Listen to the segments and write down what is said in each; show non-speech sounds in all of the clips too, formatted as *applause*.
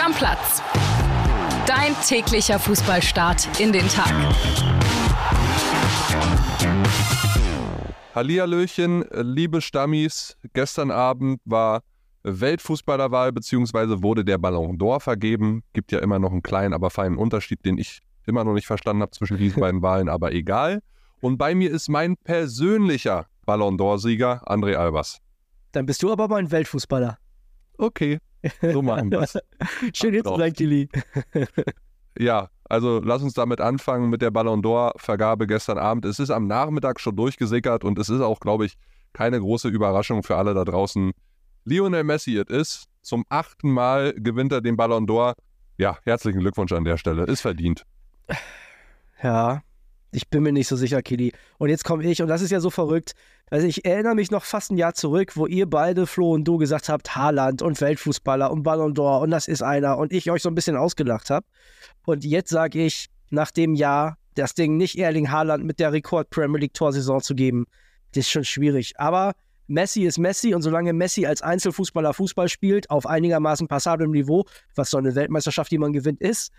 Stammplatz. Dein täglicher Fußballstart in den Tag. Hallihallöchen, liebe Stammis. Gestern Abend war Weltfußballerwahl bzw. wurde der Ballon d'Or vergeben. Gibt ja immer noch einen kleinen, aber feinen Unterschied, den ich immer noch nicht verstanden habe zwischen diesen beiden Wahlen, aber egal. Und bei mir ist mein persönlicher Ballon d'Or-Sieger André Albers. Dann bist du aber mein Weltfußballer. Okay, so *laughs* machen wir es. Schön jetzt sein, Kili. *laughs* ja, also lass uns damit anfangen mit der Ballon d'Or-Vergabe gestern Abend. Es ist am Nachmittag schon durchgesickert und es ist auch, glaube ich, keine große Überraschung für alle da draußen. Lionel Messi es ist. Zum achten Mal gewinnt er den Ballon d'Or. Ja, herzlichen Glückwunsch an der Stelle. Ist verdient. Ja, ich bin mir nicht so sicher, Kili. Und jetzt komme ich, und das ist ja so verrückt. Also ich erinnere mich noch fast ein Jahr zurück, wo ihr beide, Flo und du, gesagt habt, Haaland und Weltfußballer und Ballon d'Or und das ist einer und ich euch so ein bisschen ausgelacht habe. Und jetzt sage ich, nach dem Jahr, das Ding nicht Erling Haaland mit der Rekord-Premier League-Torsaison zu geben, das ist schon schwierig. Aber Messi ist Messi und solange Messi als Einzelfußballer Fußball spielt, auf einigermaßen passablem Niveau, was so eine Weltmeisterschaft, die man gewinnt, ist,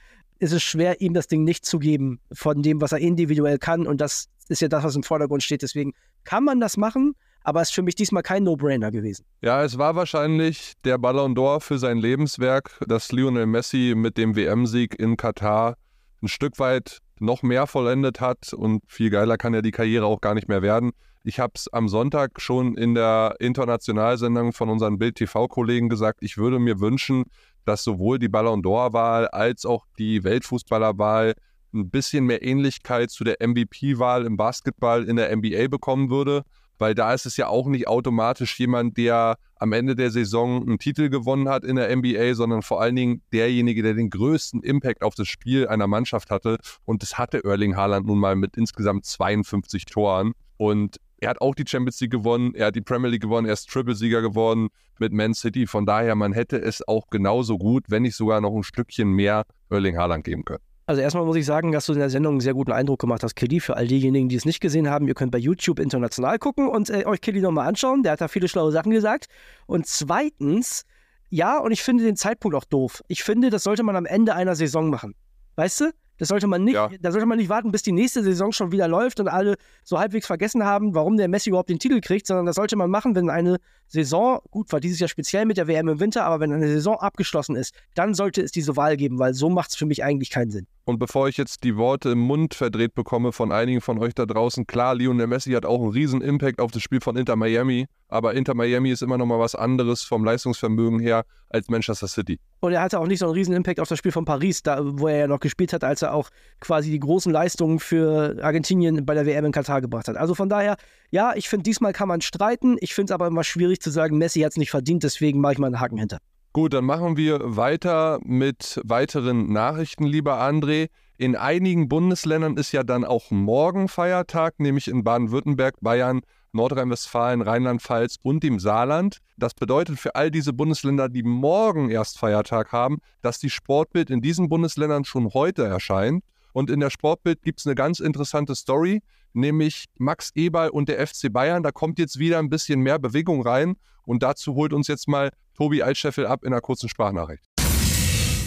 ist es schwer, ihm das Ding nicht zu geben von dem, was er individuell kann. Und das ist ja das, was im Vordergrund steht. Deswegen kann man das machen, aber es ist für mich diesmal kein No-Brainer gewesen. Ja, es war wahrscheinlich der Ballon d'Or für sein Lebenswerk, dass Lionel Messi mit dem WM-Sieg in Katar ein Stück weit noch mehr vollendet hat und viel geiler kann ja die Karriere auch gar nicht mehr werden. Ich habe es am Sonntag schon in der Internationalsendung von unseren Bild-TV-Kollegen gesagt, ich würde mir wünschen, dass sowohl die Ballon d'Or-Wahl als auch die Weltfußballerwahl ein bisschen mehr Ähnlichkeit zu der MVP-Wahl im Basketball in der NBA bekommen würde, weil da ist es ja auch nicht automatisch jemand, der am Ende der Saison einen Titel gewonnen hat in der NBA, sondern vor allen Dingen derjenige, der den größten Impact auf das Spiel einer Mannschaft hatte. Und das hatte Erling Haaland nun mal mit insgesamt 52 Toren. Und er hat auch die Champions League gewonnen, er hat die Premier League gewonnen, er ist Triple-Sieger geworden mit Man City. Von daher, man hätte es auch genauso gut, wenn nicht sogar noch ein Stückchen mehr Erling Haaland geben können. Also erstmal muss ich sagen, dass du in der Sendung einen sehr guten Eindruck gemacht hast, Kelly. Für all diejenigen, die es nicht gesehen haben, ihr könnt bei YouTube international gucken und äh, euch Kelly nochmal anschauen. Der hat da viele schlaue Sachen gesagt. Und zweitens, ja, und ich finde den Zeitpunkt auch doof. Ich finde, das sollte man am Ende einer Saison machen. Weißt du? Das sollte man nicht, ja. da sollte man nicht warten, bis die nächste Saison schon wieder läuft und alle so halbwegs vergessen haben, warum der Messi überhaupt den Titel kriegt, sondern das sollte man machen, wenn eine Saison, gut, war dieses Jahr speziell mit der WM im Winter, aber wenn eine Saison abgeschlossen ist, dann sollte es diese Wahl geben, weil so macht es für mich eigentlich keinen Sinn. Und bevor ich jetzt die Worte im Mund verdreht bekomme von einigen von euch da draußen, klar, Lionel Messi hat auch einen riesen Impact auf das Spiel von Inter Miami, aber Inter Miami ist immer noch mal was anderes vom Leistungsvermögen her als Manchester City. Und er hatte auch nicht so einen riesen Impact auf das Spiel von Paris, da, wo er ja noch gespielt hat, als er auch quasi die großen Leistungen für Argentinien bei der WM in Katar gebracht hat. Also von daher, ja, ich finde, diesmal kann man streiten. Ich finde es aber immer schwierig zu sagen, Messi hat es nicht verdient, deswegen mache ich mal einen Haken hinter. Gut, dann machen wir weiter mit weiteren Nachrichten, lieber André. In einigen Bundesländern ist ja dann auch morgen Feiertag, nämlich in Baden-Württemberg, Bayern, Nordrhein-Westfalen, Rheinland-Pfalz und dem Saarland. Das bedeutet für all diese Bundesländer, die morgen erst Feiertag haben, dass die Sportbild in diesen Bundesländern schon heute erscheint. Und in der Sportbild gibt es eine ganz interessante Story, nämlich Max Eberl und der FC Bayern. Da kommt jetzt wieder ein bisschen mehr Bewegung rein. Und dazu holt uns jetzt mal Tobi Altscheffel ab in einer kurzen Sprachnachricht.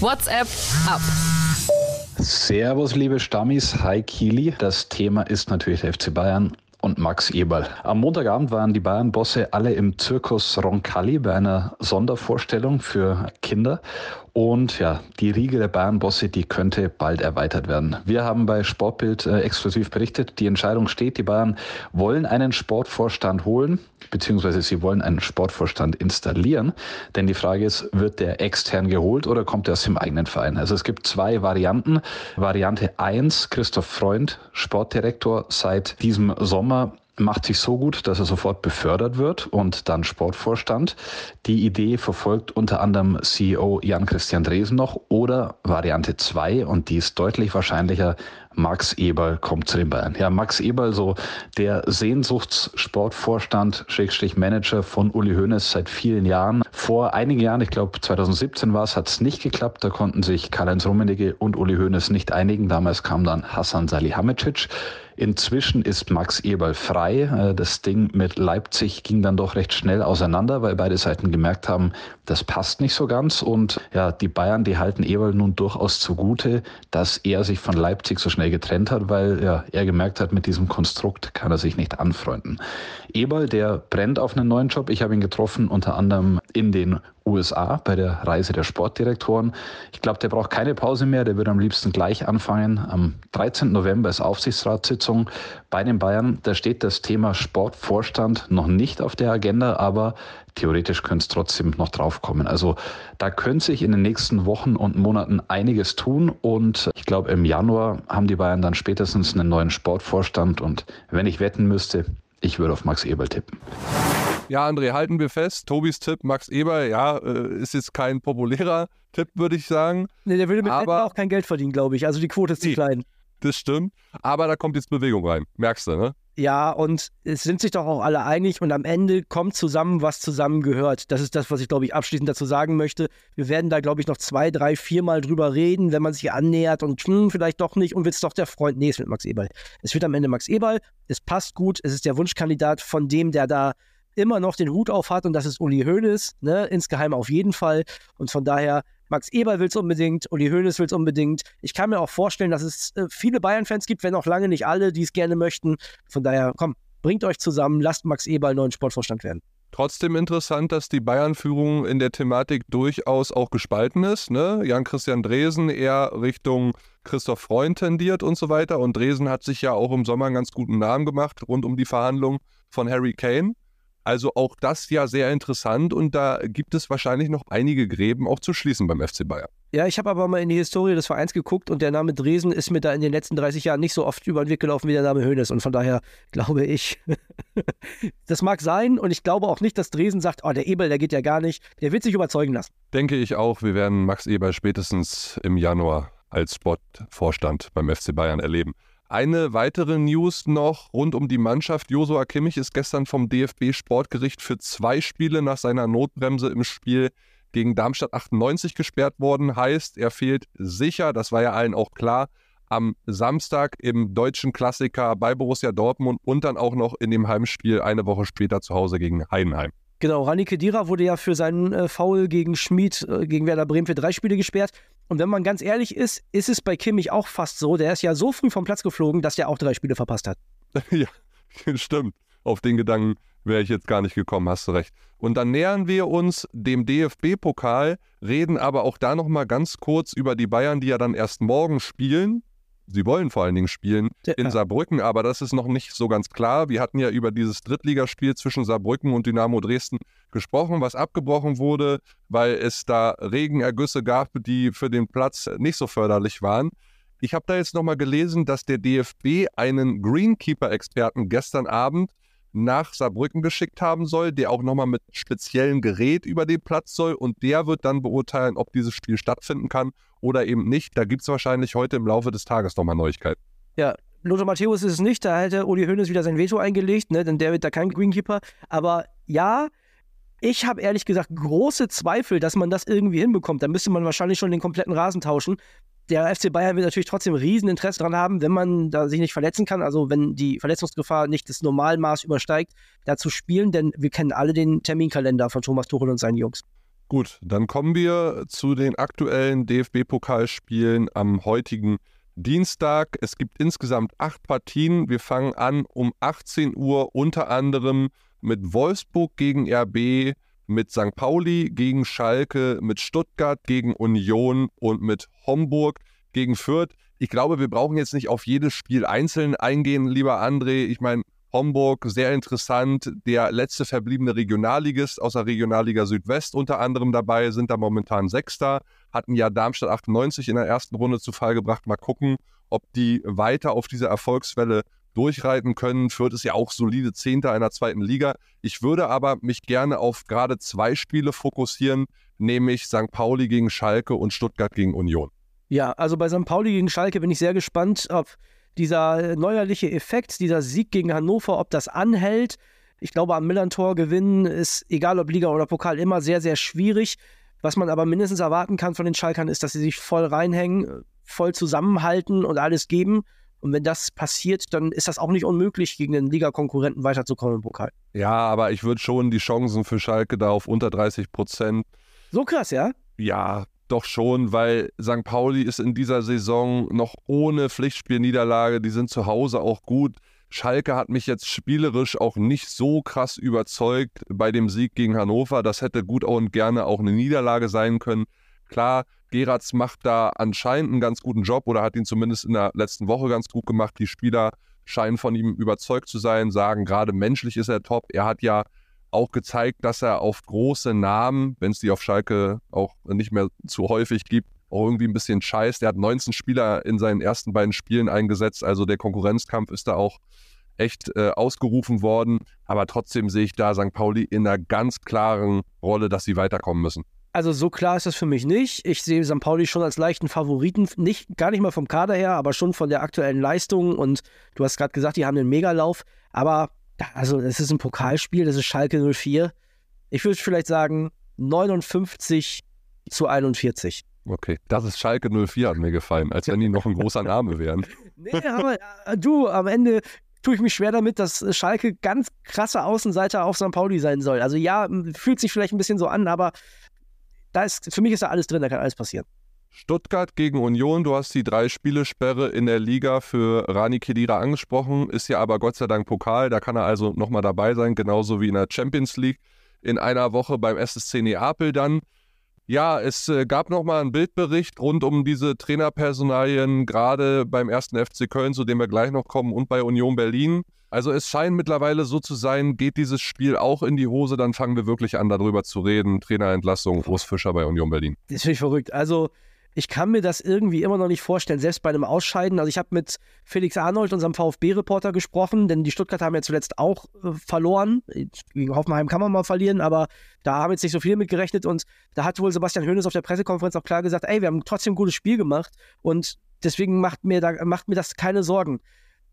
WhatsApp ab. Servus, liebe Stammis. Hi, Kili. Das Thema ist natürlich der FC Bayern und Max Eberl. Am Montagabend waren die Bayern-Bosse alle im Zirkus Roncalli bei einer Sondervorstellung für Kinder. Und ja, die Riege der Bayern-Bosse, die könnte bald erweitert werden. Wir haben bei Sportbild äh, exklusiv berichtet, die Entscheidung steht, die Bayern wollen einen Sportvorstand holen, beziehungsweise sie wollen einen Sportvorstand installieren. Denn die Frage ist, wird der extern geholt oder kommt er aus dem eigenen Verein? Also es gibt zwei Varianten. Variante 1, Christoph Freund, Sportdirektor seit diesem Sommer macht sich so gut, dass er sofort befördert wird und dann Sportvorstand. Die Idee verfolgt unter anderem CEO Jan-Christian Dresen noch oder Variante 2 und die ist deutlich wahrscheinlicher Max Eberl kommt zu den Bayern. Ja, Max Eberl, so der Sehnsuchtssportvorstand, Schrägstrich Manager von Uli Hoeneß seit vielen Jahren. Vor einigen Jahren, ich glaube 2017 war es, hat es nicht geklappt. Da konnten sich Karl-Heinz Rummenigge und Uli Hoeneß nicht einigen. Damals kam dann Hassan Salihamidzic. Inzwischen ist Max Eberl frei. Äh, das Ding mit Leipzig ging dann doch recht schnell auseinander, weil beide Seiten gemerkt haben, das passt nicht so ganz. Und ja, die Bayern, die halten Eberl nun durchaus zugute, dass er sich von Leipzig so schnell getrennt hat, weil ja, er gemerkt hat, mit diesem Konstrukt kann er sich nicht anfreunden. Eberl, der brennt auf einen neuen Job. Ich habe ihn getroffen, unter anderem in den USA bei der Reise der Sportdirektoren. Ich glaube, der braucht keine Pause mehr, der würde am liebsten gleich anfangen. Am 13. November ist Aufsichtsratssitzung bei den Bayern. Da steht das Thema Sportvorstand noch nicht auf der Agenda, aber theoretisch könnte es trotzdem noch draufkommen. Also da könnte sich in den nächsten Wochen und Monaten einiges tun und ich glaube, im Januar haben die Bayern dann spätestens einen neuen Sportvorstand und wenn ich wetten müsste, ich würde auf Max Eberl tippen. Ja, André, halten wir fest. Tobis Tipp, Max Eber, ja, äh, ist jetzt kein populärer Tipp, würde ich sagen. Nee, der würde mit aber, auch kein Geld verdienen, glaube ich. Also die Quote ist zu nee, klein. Das stimmt. Aber da kommt jetzt Bewegung rein. Merkst du, ne? Ja, und es sind sich doch auch alle einig und am Ende kommt zusammen, was zusammengehört. Das ist das, was ich, glaube ich, abschließend dazu sagen möchte. Wir werden da, glaube ich, noch zwei, drei, viermal drüber reden, wenn man sich annähert und hm, vielleicht doch nicht und wird es doch der Freund. Nee, es wird Max Eberl. Es wird am Ende Max Eberl. Es passt gut. Es ist der Wunschkandidat von dem, der da immer noch den Hut auf hat und das ist Uli Hoeneß, ne? insgeheim auf jeden Fall. Und von daher, Max Eber will es unbedingt, Uli Hoeneß will es unbedingt. Ich kann mir auch vorstellen, dass es äh, viele Bayern-Fans gibt, wenn auch lange nicht alle, die es gerne möchten. Von daher, komm, bringt euch zusammen, lasst Max Eber neuen Sportvorstand werden. Trotzdem interessant, dass die Bayern-Führung in der Thematik durchaus auch gespalten ist. Ne? Jan-Christian Dresen eher Richtung Christoph Freund tendiert und so weiter. Und Dresen hat sich ja auch im Sommer einen ganz guten Namen gemacht rund um die Verhandlungen von Harry Kane. Also auch das ja sehr interessant und da gibt es wahrscheinlich noch einige Gräben auch zu schließen beim FC Bayern. Ja, ich habe aber mal in die Historie des Vereins geguckt und der Name Dresen ist mir da in den letzten 30 Jahren nicht so oft über den Weg gelaufen wie der Name Hönes und von daher glaube ich, *laughs* das mag sein und ich glaube auch nicht, dass Dresen sagt, oh, der Eberl, der geht ja gar nicht. Der wird sich überzeugen lassen. Denke ich auch, wir werden Max Eberl spätestens im Januar als Sportvorstand beim FC Bayern erleben. Eine weitere News noch rund um die Mannschaft. Josua Kimmich ist gestern vom DFB Sportgericht für zwei Spiele nach seiner Notbremse im Spiel gegen Darmstadt 98 gesperrt worden. Heißt, er fehlt sicher, das war ja allen auch klar, am Samstag im deutschen Klassiker bei Borussia Dortmund und dann auch noch in dem Heimspiel eine Woche später zu Hause gegen Heidenheim. Genau, Rani Kedira wurde ja für seinen äh, Foul gegen Schmid, äh, gegen Werder Bremen für drei Spiele gesperrt. Und wenn man ganz ehrlich ist, ist es bei Kimmich auch fast so. Der ist ja so früh vom Platz geflogen, dass der auch drei Spiele verpasst hat. *laughs* ja, *laughs* stimmt. Auf den Gedanken wäre ich jetzt gar nicht gekommen, hast du recht. Und dann nähern wir uns dem DFB-Pokal, reden aber auch da nochmal ganz kurz über die Bayern, die ja dann erst morgen spielen sie wollen vor allen Dingen spielen in Saarbrücken, aber das ist noch nicht so ganz klar. Wir hatten ja über dieses Drittligaspiel zwischen Saarbrücken und Dynamo Dresden gesprochen, was abgebrochen wurde, weil es da Regenergüsse gab, die für den Platz nicht so förderlich waren. Ich habe da jetzt nochmal gelesen, dass der DFB einen Greenkeeper-Experten gestern Abend nach Saarbrücken geschickt haben soll, der auch nochmal mit speziellem Gerät über den Platz soll und der wird dann beurteilen, ob dieses Spiel stattfinden kann oder eben nicht. Da gibt es wahrscheinlich heute im Laufe des Tages nochmal Neuigkeiten. Ja, Lothar Matthäus ist es nicht, da hätte Uli Hoeneß wieder sein Veto eingelegt, ne, denn der wird da kein Greenkeeper. Aber ja, ich habe ehrlich gesagt große Zweifel, dass man das irgendwie hinbekommt. Da müsste man wahrscheinlich schon den kompletten Rasen tauschen der FC Bayern wird natürlich trotzdem Rieseninteresse daran haben, wenn man da sich nicht verletzen kann, also wenn die Verletzungsgefahr nicht das Normalmaß übersteigt, da zu spielen, denn wir kennen alle den Terminkalender von Thomas Tuchel und seinen Jungs. Gut, dann kommen wir zu den aktuellen DFB-Pokalspielen am heutigen Dienstag. Es gibt insgesamt acht Partien. Wir fangen an um 18 Uhr unter anderem mit Wolfsburg gegen RB, mit St. Pauli gegen Schalke, mit Stuttgart gegen Union und mit Homburg gegen Fürth. Ich glaube, wir brauchen jetzt nicht auf jedes Spiel einzeln eingehen, lieber André. Ich meine, Homburg, sehr interessant. Der letzte verbliebene Regionalligist aus der Regionalliga Südwest unter anderem dabei, sind da momentan Sechster. Hatten ja Darmstadt 98 in der ersten Runde zu Fall gebracht. Mal gucken, ob die weiter auf dieser Erfolgswelle durchreiten können. Fürth ist ja auch solide Zehnter einer zweiten Liga. Ich würde aber mich gerne auf gerade zwei Spiele fokussieren, nämlich St. Pauli gegen Schalke und Stuttgart gegen Union. Ja, also bei St. Pauli gegen Schalke bin ich sehr gespannt, ob dieser neuerliche Effekt, dieser Sieg gegen Hannover, ob das anhält. Ich glaube, am Millantor gewinnen ist, egal ob Liga oder Pokal, immer sehr, sehr schwierig. Was man aber mindestens erwarten kann von den Schalkern, ist, dass sie sich voll reinhängen, voll zusammenhalten und alles geben. Und wenn das passiert, dann ist das auch nicht unmöglich, gegen den Ligakonkurrenten weiterzukommen im Pokal. Ja, aber ich würde schon die Chancen für Schalke da auf unter 30 Prozent. So krass, ja? Ja, doch schon, weil St. Pauli ist in dieser Saison noch ohne Pflichtspielniederlage. Die sind zu Hause auch gut. Schalke hat mich jetzt spielerisch auch nicht so krass überzeugt bei dem Sieg gegen Hannover. Das hätte gut und gerne auch eine Niederlage sein können. Klar, Geratz macht da anscheinend einen ganz guten Job oder hat ihn zumindest in der letzten Woche ganz gut gemacht. Die Spieler scheinen von ihm überzeugt zu sein, sagen gerade menschlich ist er top. Er hat ja auch gezeigt, dass er auf große Namen, wenn es die auf Schalke auch nicht mehr zu häufig gibt, auch irgendwie ein bisschen scheißt. Er hat 19 Spieler in seinen ersten beiden Spielen eingesetzt, also der Konkurrenzkampf ist da auch echt äh, ausgerufen worden. Aber trotzdem sehe ich da St. Pauli in einer ganz klaren Rolle, dass sie weiterkommen müssen. Also so klar ist das für mich nicht. Ich sehe St. Pauli schon als leichten Favoriten, nicht gar nicht mal vom Kader her, aber schon von der aktuellen Leistung. Und du hast gerade gesagt, die haben einen Megalauf. Aber also es ist ein Pokalspiel, das ist Schalke 04. Ich würde vielleicht sagen 59 zu 41. Okay, das ist Schalke 04 hat mir gefallen, als wenn die noch ein großer Name wären. *laughs* nee, aber äh, du, am Ende tue ich mich schwer damit, dass Schalke ganz krasse Außenseiter auf St. Pauli sein soll. Also ja, fühlt sich vielleicht ein bisschen so an, aber da ist, für mich ist da alles drin, da kann alles passieren. Stuttgart gegen Union, du hast die drei Spielesperre in der Liga für Rani Kedira angesprochen, ist ja aber Gott sei Dank Pokal, da kann er also nochmal dabei sein, genauso wie in der Champions League in einer Woche beim SSC Neapel dann. Ja, es äh, gab nochmal einen Bildbericht rund um diese Trainerpersonalien, gerade beim ersten FC Köln, zu dem wir gleich noch kommen, und bei Union Berlin. Also es scheint mittlerweile so zu sein, geht dieses Spiel auch in die Hose, dann fangen wir wirklich an, darüber zu reden. Trainerentlassung, Urs Fischer bei Union Berlin. Das finde ich verrückt. Also ich kann mir das irgendwie immer noch nicht vorstellen, selbst bei einem Ausscheiden. Also ich habe mit Felix Arnold, unserem VfB-Reporter, gesprochen, denn die Stuttgarter haben ja zuletzt auch äh, verloren. Gegen Hoffenheim kann man mal verlieren, aber da haben jetzt nicht so viele mit gerechnet und da hat wohl Sebastian Hoeneß auf der Pressekonferenz auch klar gesagt, ey, wir haben trotzdem ein gutes Spiel gemacht und deswegen macht mir, da, macht mir das keine Sorgen.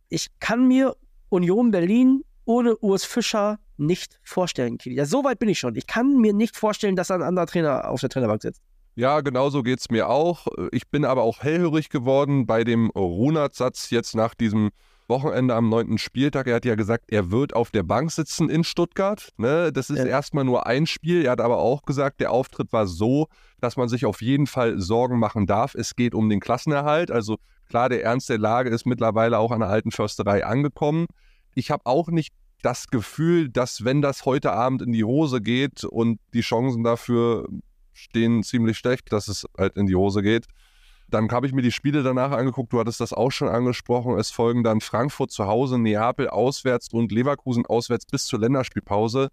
Ich kann mir Union Berlin ohne Urs Fischer nicht vorstellen, Kili. Ja, so weit bin ich schon. Ich kann mir nicht vorstellen, dass da ein anderer Trainer auf der Trainerbank sitzt. Ja, genau so geht es mir auch. Ich bin aber auch hellhörig geworden bei dem Runert-Satz jetzt nach diesem Wochenende am neunten Spieltag. Er hat ja gesagt, er wird auf der Bank sitzen in Stuttgart. Ne? Das ist ja. erstmal nur ein Spiel. Er hat aber auch gesagt, der Auftritt war so, dass man sich auf jeden Fall Sorgen machen darf. Es geht um den Klassenerhalt. Also klar, der Ernst der Lage ist mittlerweile auch an der alten Försterei angekommen. Ich habe auch nicht das Gefühl, dass wenn das heute Abend in die Hose geht und die Chancen dafür stehen ziemlich schlecht, dass es halt in die Hose geht. Dann habe ich mir die Spiele danach angeguckt, du hattest das auch schon angesprochen. Es folgen dann Frankfurt zu Hause, Neapel auswärts und Leverkusen auswärts bis zur Länderspielpause.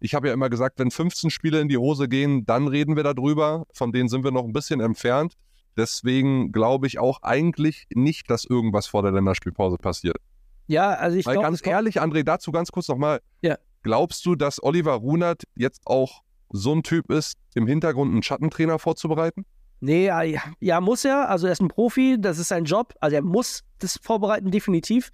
Ich habe ja immer gesagt, wenn 15 Spiele in die Hose gehen, dann reden wir darüber. Von denen sind wir noch ein bisschen entfernt. Deswegen glaube ich auch eigentlich nicht, dass irgendwas vor der Länderspielpause passiert. Ja, also ich glaube. Ganz ehrlich, André, dazu ganz kurz nochmal. Ja. Glaubst du, dass Oliver Runert jetzt auch so ein Typ ist, im Hintergrund einen Schattentrainer vorzubereiten? Nee, ja, ja, muss er. Also er ist ein Profi, das ist sein Job. Also er muss das vorbereiten, definitiv.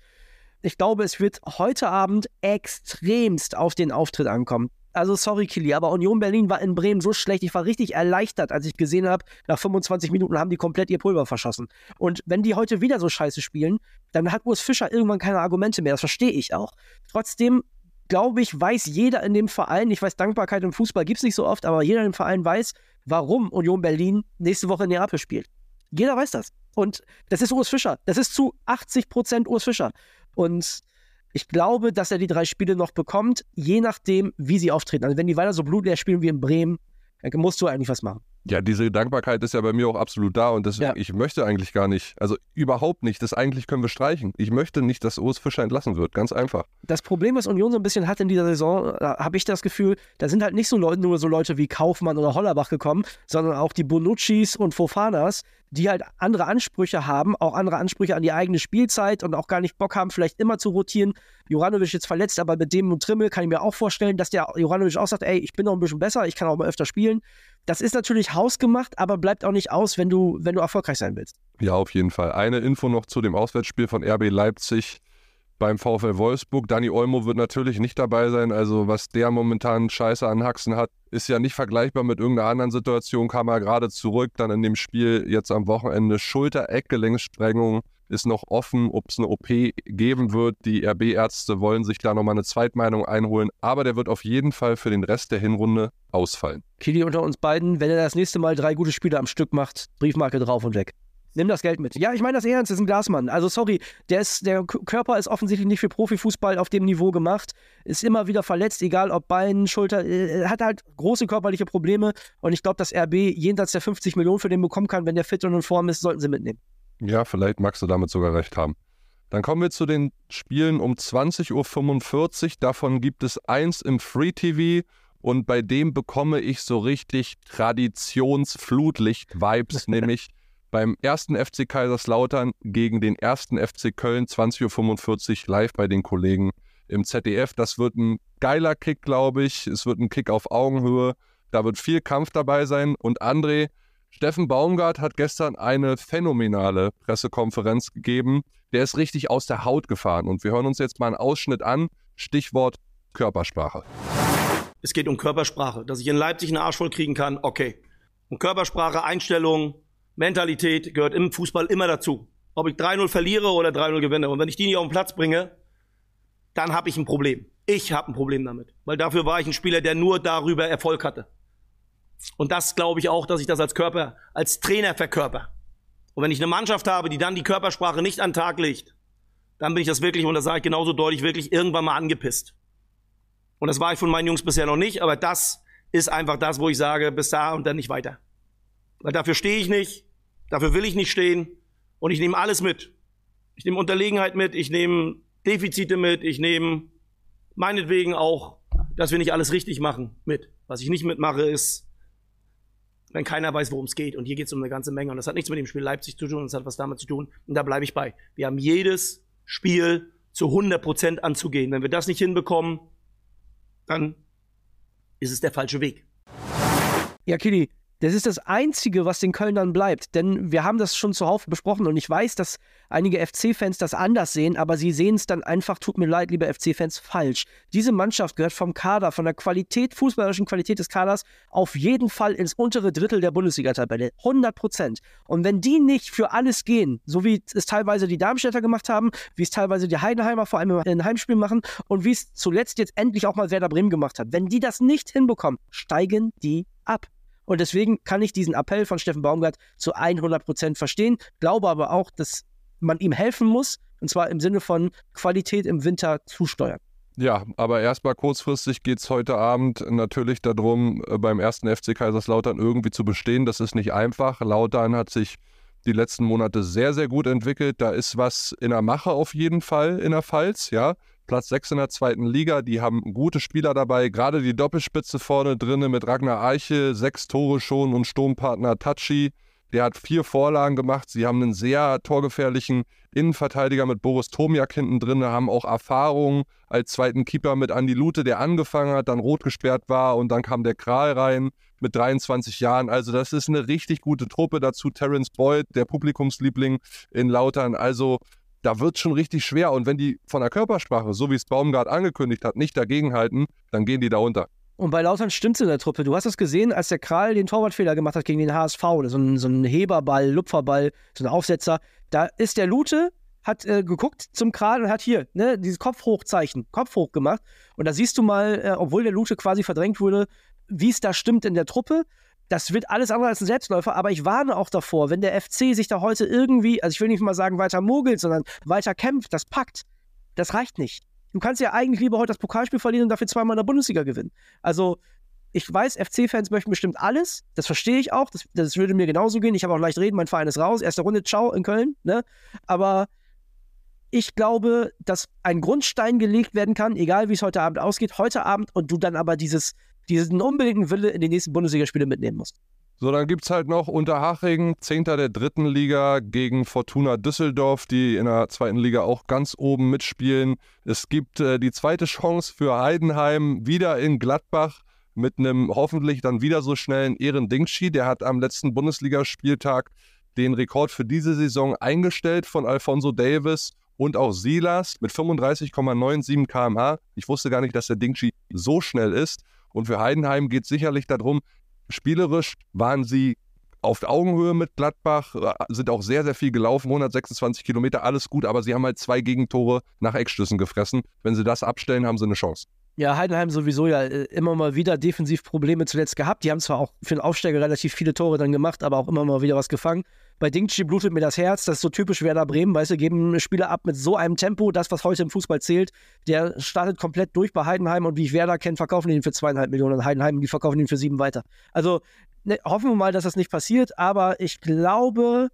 Ich glaube, es wird heute Abend extremst auf den Auftritt ankommen. Also sorry, Kili, aber Union Berlin war in Bremen so schlecht. Ich war richtig erleichtert, als ich gesehen habe, nach 25 Minuten haben die komplett ihr Pulver verschossen. Und wenn die heute wieder so scheiße spielen, dann hat Urs Fischer irgendwann keine Argumente mehr. Das verstehe ich auch. Trotzdem glaube ich, weiß jeder in dem Verein, ich weiß, Dankbarkeit im Fußball gibt es nicht so oft, aber jeder im Verein weiß, warum Union Berlin nächste Woche in Neapel spielt. Jeder weiß das. Und das ist Urs Fischer. Das ist zu 80 Prozent Urs Fischer. Und ich glaube, dass er die drei Spiele noch bekommt, je nachdem, wie sie auftreten. Also wenn die weiter so blutleer spielen wie in Bremen, dann musst du eigentlich was machen. Ja, diese Dankbarkeit ist ja bei mir auch absolut da und deswegen, ja. ich möchte eigentlich gar nicht, also überhaupt nicht, das eigentlich können wir streichen. Ich möchte nicht, dass Urs Fischer entlassen wird, ganz einfach. Das Problem, was Union so ein bisschen hat in dieser Saison, habe ich das Gefühl, da sind halt nicht so Leute, nur so Leute wie Kaufmann oder Hollerbach gekommen, sondern auch die Bonuccis und Fofanas, die halt andere Ansprüche haben, auch andere Ansprüche an die eigene Spielzeit und auch gar nicht Bock haben, vielleicht immer zu rotieren. Juranovic jetzt verletzt, aber mit dem und Trimmel kann ich mir auch vorstellen, dass der Juranovic auch sagt, ey, ich bin noch ein bisschen besser, ich kann auch mal öfter spielen. Das ist natürlich hausgemacht, aber bleibt auch nicht aus, wenn du, wenn du erfolgreich sein willst. Ja, auf jeden Fall. Eine Info noch zu dem Auswärtsspiel von RB Leipzig beim VfL Wolfsburg. Dani Olmo wird natürlich nicht dabei sein. Also, was der momentan Scheiße an Haxen hat, ist ja nicht vergleichbar mit irgendeiner anderen Situation. Kam er gerade zurück, dann in dem Spiel jetzt am Wochenende Schulter-Eckgelenkssprengung ist noch offen, ob es eine OP geben wird. Die RB-Ärzte wollen sich da nochmal eine Zweitmeinung einholen, aber der wird auf jeden Fall für den Rest der Hinrunde ausfallen. Kili unter uns beiden, wenn er das nächste Mal drei gute Spiele am Stück macht, Briefmarke drauf und weg. Nimm das Geld mit. Ja, ich meine das ernst, das ist ein Glasmann. Also sorry, der, ist, der Körper ist offensichtlich nicht für Profifußball auf dem Niveau gemacht. Ist immer wieder verletzt, egal ob Bein, Schulter, äh, hat halt große körperliche Probleme. Und ich glaube, dass RB jenseits der 50 Millionen für den bekommen kann, wenn der fit und in Form ist, sollten sie mitnehmen. Ja, vielleicht magst du damit sogar recht haben. Dann kommen wir zu den Spielen um 20.45 Uhr. Davon gibt es eins im Free TV und bei dem bekomme ich so richtig Traditionsflutlicht-Vibes, *laughs* nämlich beim ersten FC Kaiserslautern gegen den ersten FC Köln 20.45 Uhr live bei den Kollegen im ZDF. Das wird ein geiler Kick, glaube ich. Es wird ein Kick auf Augenhöhe. Da wird viel Kampf dabei sein. Und André, Steffen Baumgart hat gestern eine phänomenale Pressekonferenz gegeben. Der ist richtig aus der Haut gefahren. Und wir hören uns jetzt mal einen Ausschnitt an. Stichwort Körpersprache. Es geht um Körpersprache. Dass ich in Leipzig einen Arsch voll kriegen kann, okay. Und Körpersprache, Einstellung, Mentalität gehört im Fußball immer dazu. Ob ich 3-0 verliere oder 3-0 gewinne. Und wenn ich die nicht auf den Platz bringe, dann habe ich ein Problem. Ich habe ein Problem damit. Weil dafür war ich ein Spieler, der nur darüber Erfolg hatte. Und das glaube ich auch, dass ich das als Körper, als Trainer verkörper. Und wenn ich eine Mannschaft habe, die dann die Körpersprache nicht an den Tag legt, dann bin ich das wirklich, und das sage ich genauso deutlich, wirklich irgendwann mal angepisst. Und das war ich von meinen Jungs bisher noch nicht, aber das ist einfach das, wo ich sage, bis da und dann nicht weiter. Weil dafür stehe ich nicht, dafür will ich nicht stehen und ich nehme alles mit. Ich nehme Unterlegenheit mit, ich nehme Defizite mit, ich nehme meinetwegen auch, dass wir nicht alles richtig machen mit. Was ich nicht mitmache, ist wenn keiner weiß, worum es geht. Und hier geht es um eine ganze Menge. Und das hat nichts mit dem Spiel Leipzig zu tun, das hat was damit zu tun. Und da bleibe ich bei. Wir haben jedes Spiel zu 100 Prozent anzugehen. Wenn wir das nicht hinbekommen, dann ist es der falsche Weg. Ja, Kili, das ist das Einzige, was den Kölnern bleibt. Denn wir haben das schon zuhauf besprochen und ich weiß, dass einige FC-Fans das anders sehen, aber sie sehen es dann einfach, tut mir leid, liebe FC-Fans, falsch. Diese Mannschaft gehört vom Kader, von der Qualität, fußballerischen Qualität des Kaders auf jeden Fall ins untere Drittel der Bundesliga-Tabelle. 100 Prozent. Und wenn die nicht für alles gehen, so wie es teilweise die Darmstädter gemacht haben, wie es teilweise die Heidenheimer vor allem in Heimspielen machen und wie es zuletzt jetzt endlich auch mal Werder Bremen gemacht hat, wenn die das nicht hinbekommen, steigen die ab. Und deswegen kann ich diesen Appell von Steffen Baumgart zu 100 Prozent verstehen, glaube aber auch, dass man ihm helfen muss, und zwar im Sinne von Qualität im Winter zusteuern. Ja, aber erstmal kurzfristig geht es heute Abend natürlich darum, äh, beim ersten FC Kaiserslautern irgendwie zu bestehen. Das ist nicht einfach. Lautern hat sich die letzten Monate sehr, sehr gut entwickelt. Da ist was in der Mache auf jeden Fall in der Pfalz, ja. Platz 6 in der zweiten Liga. Die haben gute Spieler dabei. Gerade die Doppelspitze vorne drinne mit Ragnar Eiche, sechs Tore schon und Sturmpartner Tachi. Der hat vier Vorlagen gemacht. Sie haben einen sehr torgefährlichen Innenverteidiger mit Boris Tomiak hinten drin, haben auch Erfahrung als zweiten Keeper mit Andi Lute, der angefangen hat, dann rot gesperrt war und dann kam der Kral rein mit 23 Jahren. Also das ist eine richtig gute Truppe. Dazu Terence Boyd, der Publikumsliebling in Lautern. Also da wird es schon richtig schwer. Und wenn die von der Körpersprache, so wie es Baumgart angekündigt hat, nicht dagegenhalten, dann gehen die da unter. Und bei Lautern stimmt es in der Truppe. Du hast es gesehen, als der Kral den Torwartfehler gemacht hat gegen den HSV, so ein, so ein Heberball, Lupferball, so ein Aufsetzer. Da ist der Lute, hat äh, geguckt zum Kral und hat hier ne, dieses Kopfhochzeichen, Kopf hoch gemacht. Und da siehst du mal, äh, obwohl der Lute quasi verdrängt wurde, wie es da stimmt in der Truppe das wird alles andere als ein Selbstläufer, aber ich warne auch davor, wenn der FC sich da heute irgendwie, also ich will nicht mal sagen weiter mogelt, sondern weiter kämpft, das packt, das reicht nicht. Du kannst ja eigentlich lieber heute das Pokalspiel verlieren und dafür zweimal in der Bundesliga gewinnen. Also, ich weiß, FC-Fans möchten bestimmt alles, das verstehe ich auch, das, das würde mir genauso gehen. Ich habe auch leicht reden, mein Verein ist raus, erste Runde, ciao in Köln, ne? Aber ich glaube, dass ein Grundstein gelegt werden kann, egal wie es heute Abend ausgeht, heute Abend und du dann aber dieses diesen unbedingten Wille in die nächsten Bundesligaspiele mitnehmen muss. So, dann gibt es halt noch Unterhaching, Zehnter der dritten Liga gegen Fortuna Düsseldorf, die in der zweiten Liga auch ganz oben mitspielen. Es gibt äh, die zweite Chance für Heidenheim wieder in Gladbach. mit einem hoffentlich dann wieder so schnellen Ehren Dingshi. Der hat am letzten Bundesligaspieltag den Rekord für diese Saison eingestellt von Alfonso Davis und auch Silas mit 35,97 km/h. Ich wusste gar nicht, dass der Dingshi so schnell ist. Und für Heidenheim geht es sicherlich darum, spielerisch waren sie auf Augenhöhe mit Gladbach, äh, sind auch sehr, sehr viel gelaufen, 126 Kilometer, alles gut, aber sie haben halt zwei Gegentore nach Eckstößen gefressen. Wenn sie das abstellen, haben sie eine Chance. Ja, Heidenheim sowieso ja äh, immer mal wieder defensiv Probleme zuletzt gehabt. Die haben zwar auch für den Aufsteiger relativ viele Tore dann gemacht, aber auch immer mal wieder was gefangen. Bei Dingchi blutet mir das Herz. Das ist so typisch Werder Bremen. Weißt du, geben Spieler ab mit so einem Tempo. Das, was heute im Fußball zählt, der startet komplett durch bei Heidenheim. Und wie ich Werder kenne, verkaufen die ihn für zweieinhalb Millionen. Heidenheim, die verkaufen ihn für sieben weiter. Also ne, hoffen wir mal, dass das nicht passiert. Aber ich glaube,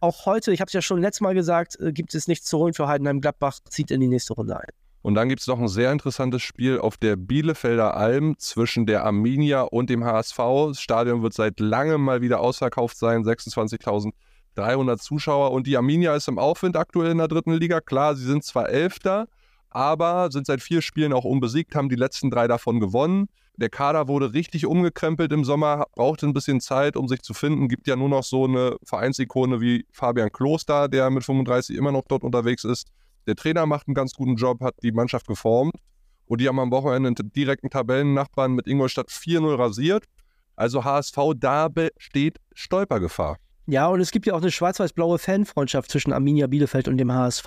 auch heute, ich habe es ja schon letztes Mal gesagt, äh, gibt es nichts zu holen für Heidenheim. Gladbach zieht in die nächste Runde ein. Und dann gibt es noch ein sehr interessantes Spiel auf der Bielefelder Alm zwischen der Arminia und dem HSV. Das Stadion wird seit langem mal wieder ausverkauft sein, 26.300 Zuschauer. Und die Arminia ist im Aufwind aktuell in der dritten Liga. Klar, sie sind zwar Elfter, aber sind seit vier Spielen auch unbesiegt, haben die letzten drei davon gewonnen. Der Kader wurde richtig umgekrempelt im Sommer, brauchte ein bisschen Zeit, um sich zu finden. Gibt ja nur noch so eine Vereinsikone wie Fabian Kloster, der mit 35 immer noch dort unterwegs ist. Der Trainer macht einen ganz guten Job, hat die Mannschaft geformt. Und die haben am Wochenende einen direkten Tabellennachbarn mit Ingolstadt 4-0 rasiert. Also HSV, da besteht Stolpergefahr. Ja, und es gibt ja auch eine schwarz-weiß-blaue Fanfreundschaft zwischen Arminia Bielefeld und dem HSV.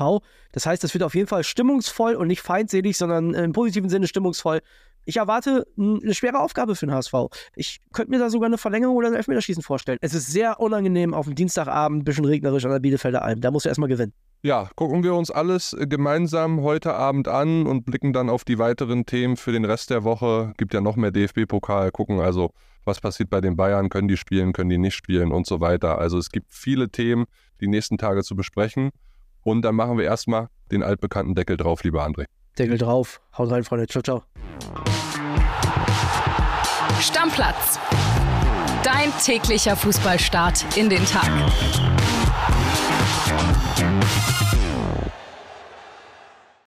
Das heißt, es wird auf jeden Fall stimmungsvoll und nicht feindselig, sondern im positiven Sinne stimmungsvoll. Ich erwarte eine schwere Aufgabe für den HSV. Ich könnte mir da sogar eine Verlängerung oder ein Elfmeterschießen vorstellen. Es ist sehr unangenehm auf dem Dienstagabend, ein bisschen regnerisch an der Bielefelder Alm. Da musst du erstmal gewinnen. Ja, gucken wir uns alles gemeinsam heute Abend an und blicken dann auf die weiteren Themen für den Rest der Woche. Gibt ja noch mehr DFB-Pokal. Gucken also, was passiert bei den Bayern. Können die spielen, können die nicht spielen und so weiter. Also es gibt viele Themen, die nächsten Tage zu besprechen. Und dann machen wir erstmal den altbekannten Deckel drauf, lieber André. Deckel drauf. Haut rein, Freunde. Ciao, ciao. Stammplatz. Dein täglicher Fußballstart in den Tag. Música